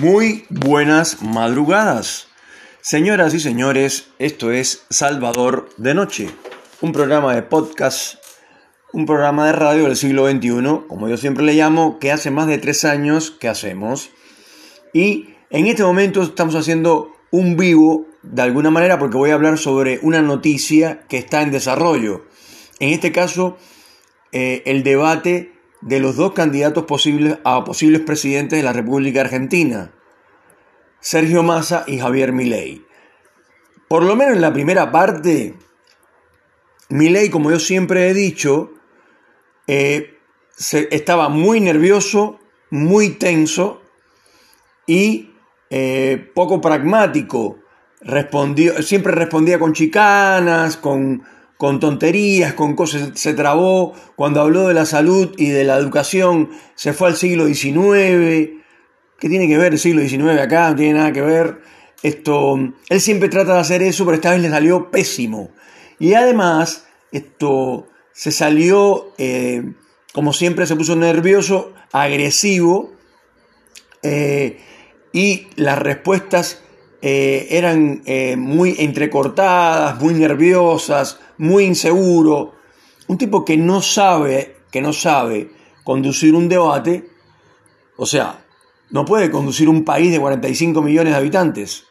Muy buenas madrugadas. Señoras y señores, esto es Salvador de Noche, un programa de podcast, un programa de radio del siglo XXI, como yo siempre le llamo, que hace más de tres años que hacemos. Y en este momento estamos haciendo un vivo, de alguna manera, porque voy a hablar sobre una noticia que está en desarrollo. En este caso, eh, el debate de los dos candidatos posibles a posibles presidentes de la República Argentina, Sergio Massa y Javier Milei. Por lo menos en la primera parte, Milei, como yo siempre he dicho, eh, estaba muy nervioso, muy tenso y eh, poco pragmático. Respondió, siempre respondía con chicanas, con con tonterías, con cosas, se trabó, cuando habló de la salud y de la educación, se fue al siglo XIX. ¿Qué tiene que ver el siglo XIX acá? No tiene nada que ver. Esto, él siempre trata de hacer eso, pero esta vez le salió pésimo. Y además, esto se salió, eh, como siempre, se puso nervioso, agresivo, eh, y las respuestas eh, eran muy entrecortadas, muy nerviosas, muy inseguro, un tipo que no sabe, que no sabe conducir un debate, o sea, no puede conducir un país de 45 millones de habitantes.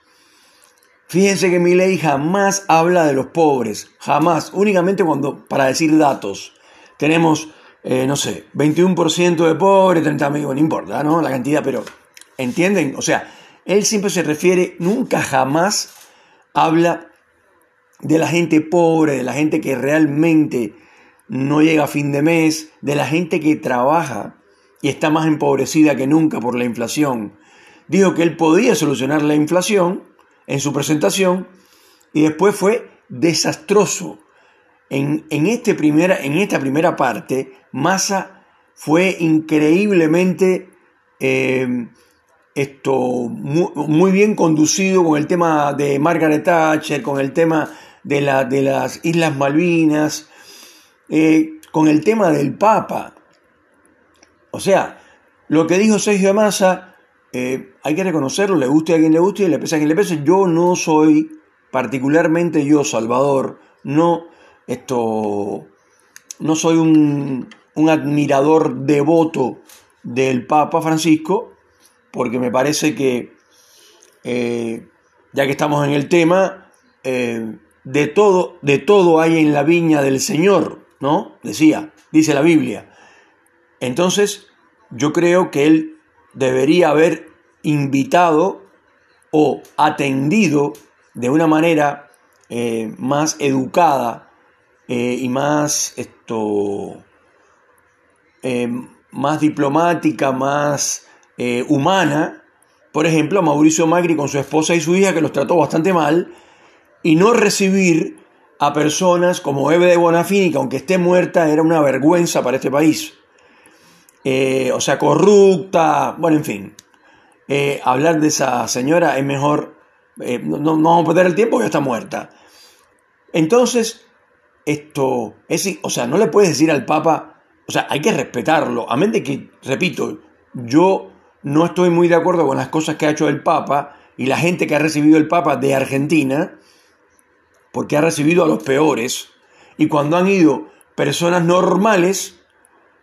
Fíjense que mi ley jamás habla de los pobres, jamás, únicamente cuando para decir datos. Tenemos, eh, no sé, 21% de pobres, 30 millones, no importa, ¿no? La cantidad, pero ¿entienden? O sea, él siempre se refiere, nunca jamás habla de la gente pobre, de la gente que realmente no llega a fin de mes, de la gente que trabaja y está más empobrecida que nunca por la inflación. Dijo que él podía solucionar la inflación en su presentación y después fue desastroso. En, este primera, en esta primera parte, Massa fue increíblemente eh, esto, muy, muy, bien conducido con el tema de Margaret Thatcher, con el tema de, la, de las Islas Malvinas, eh, con el tema del Papa. O sea, lo que dijo Sergio Massa, eh, hay que reconocerlo, le guste a quien le guste y le pese a quien le pese. Yo no soy, particularmente yo, Salvador, no, esto, no soy un, un admirador devoto del Papa Francisco, porque me parece que, eh, ya que estamos en el tema, de todo, de todo hay en la viña del Señor, ¿no? Decía, dice la Biblia. Entonces, yo creo que él debería haber invitado o atendido de una manera eh, más educada eh, y más esto eh, más diplomática, más humana, por ejemplo, a Mauricio Macri con su esposa y su hija, que los trató bastante mal, y no recibir a personas como Eve de Bonafini, que aunque esté muerta era una vergüenza para este país. Eh, o sea, corrupta, bueno, en fin. Eh, hablar de esa señora es mejor, eh, no, vamos a perder el tiempo, ya está muerta. Entonces, esto, es, o sea, no le puedes decir al Papa, o sea, hay que respetarlo, a menos que, repito, yo no estoy muy de acuerdo con las cosas que ha hecho el Papa y la gente que ha recibido el Papa de Argentina, porque ha recibido a los peores, y cuando han ido personas normales,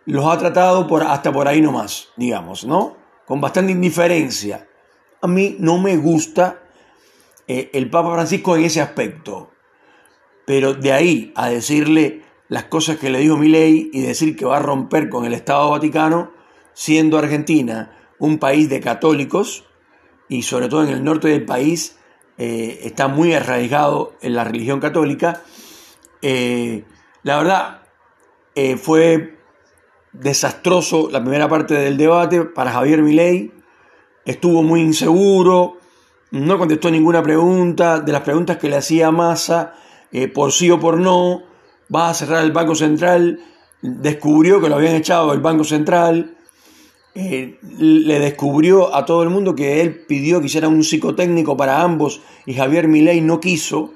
los ha tratado por, hasta por ahí nomás, digamos, ¿no? Con bastante indiferencia. A mí no me gusta eh, el Papa Francisco en ese aspecto, pero de ahí a decirle las cosas que le dijo ley y decir que va a romper con el Estado Vaticano, siendo Argentina un país de católicos, y sobre todo en el norte del país, eh, está muy arraigado en la religión católica. Eh, la verdad, fue desastroso la primera parte del debate para Javier Milei. Estuvo muy inseguro, no contestó ninguna pregunta. De las preguntas que le hacía Massa, por sí o por no, va a cerrar el Banco Central. Descubrió que lo habían echado del Banco Central. Eh, le descubrió a todo el mundo que él pidió que hiciera un psicotécnico para ambos y Javier Milei no quiso.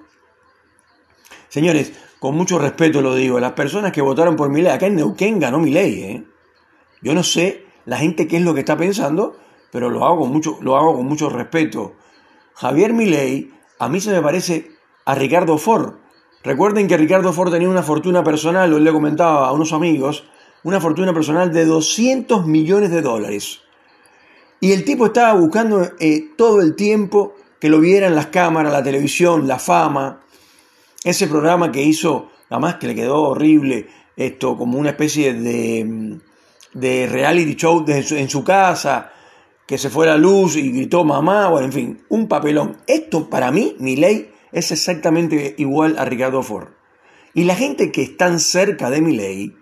Señores, con mucho respeto lo digo, las personas que votaron por Milei, acá en Neuquén ganó Milei, ¿eh? Yo no sé la gente qué es lo que está pensando, pero lo hago con mucho, lo hago con mucho respeto. Javier Milei a mí se me parece a Ricardo Ford. Recuerden que Ricardo Ford tenía una fortuna personal, hoy le comentaba a unos amigos, una fortuna personal de 200 millones de dólares. Y el tipo estaba buscando eh, todo el tiempo que lo vieran las cámaras, la televisión, la fama. Ese programa que hizo, nada más que le quedó horrible, esto como una especie de, de reality show en su casa, que se fue la luz y gritó mamá, bueno, en fin, un papelón. Esto para mí, mi ley, es exactamente igual a Ricardo Ford. Y la gente que están cerca de mi ley,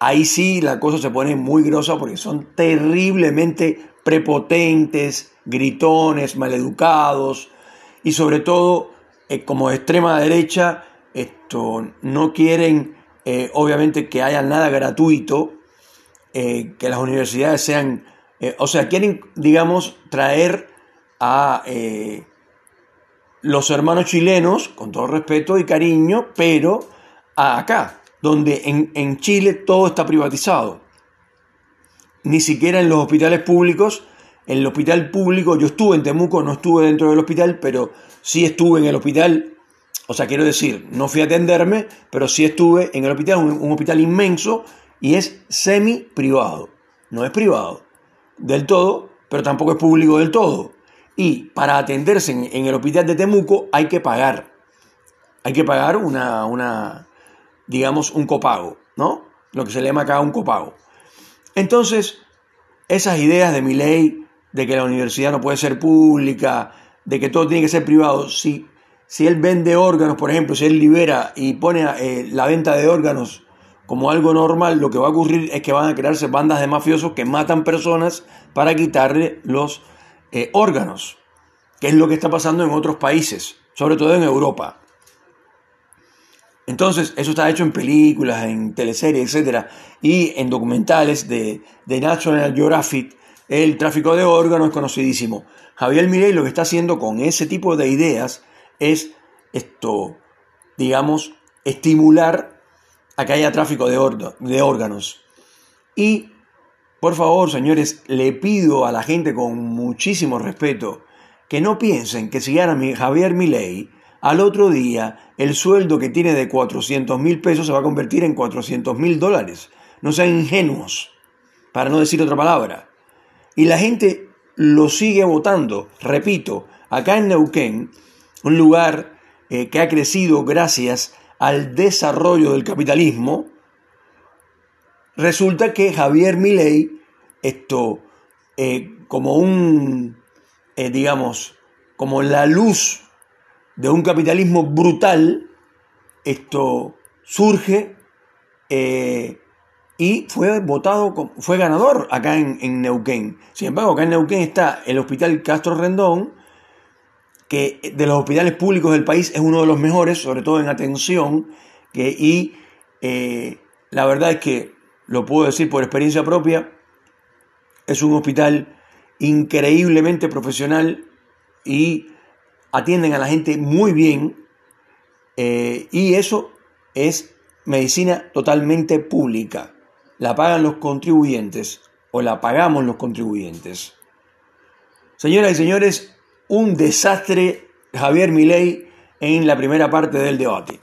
ahí sí la cosa se pone muy grosa porque son terriblemente prepotentes, gritones, maleducados y sobre todo eh, como extrema derecha esto, no quieren eh, obviamente que haya nada gratuito, eh, que las universidades sean o sea, quieren, digamos, traer a los hermanos chilenos, con todo respeto y cariño, pero a acá, donde en, en Chile todo está privatizado. Ni siquiera en los hospitales públicos. En el hospital público, yo estuve en Temuco, no estuve dentro del hospital, pero sí estuve en el hospital o sea, quiero decir, no fui a atenderme, pero sí estuve en el hospital, un, hospital inmenso y es semi privado. No es privado del todo, pero tampoco es público del todo. Y para atenderse en, el hospital de Temuco hay que pagar. Hay que pagar una, una, digamos, un copago, ¿no? Lo que se le llama acá un copago. Entonces, esas ideas de mi ley, de que la universidad no puede ser pública, de que todo tiene que ser privado, si, si él vende órganos, por ejemplo, si él libera y pone eh, la venta de órganos como algo normal, lo que va a ocurrir es que van a crearse bandas de mafiosos que matan personas para quitarle los eh, órganos, que es lo que está pasando en otros países, sobre todo en Europa. Entonces, eso está hecho en películas, en teleseries, etc. Y en documentales de, de National Geographic, el tráfico de órganos es conocidísimo. Javier Mirey lo que está haciendo con ese tipo de ideas es esto, digamos, estimular a que haya tráfico de, de órganos. Y, por favor, señores, le pido a la gente con muchísimo respeto que no piensen que si gana Javier Milei, al otro día el sueldo que tiene de 400 mil pesos se va a convertir en 400 mil dólares. No sean ingenuos, para no decir otra palabra. Y la gente lo sigue votando. Repito, acá en Neuquén, un lugar eh, que ha crecido gracias al desarrollo del capitalismo, resulta que Javier Milei, esto, eh, como un, eh, digamos, como la luz de un capitalismo brutal, esto surge y fue votado, fue ganador acá en, en, Neuquén. Sin embargo, acá en Neuquén está el Hospital Castro Rendón, que de los hospitales públicos del país es uno de los mejores, sobre todo en atención, que, y eh, la verdad es que, lo puedo decir por experiencia propia, es un hospital increíblemente profesional y atienden a la gente muy bien eh, y eso es medicina totalmente pública. La pagan los contribuyentes o la pagamos los contribuyentes. Señoras y señores, un desastre Javier Milei en la primera parte del debate.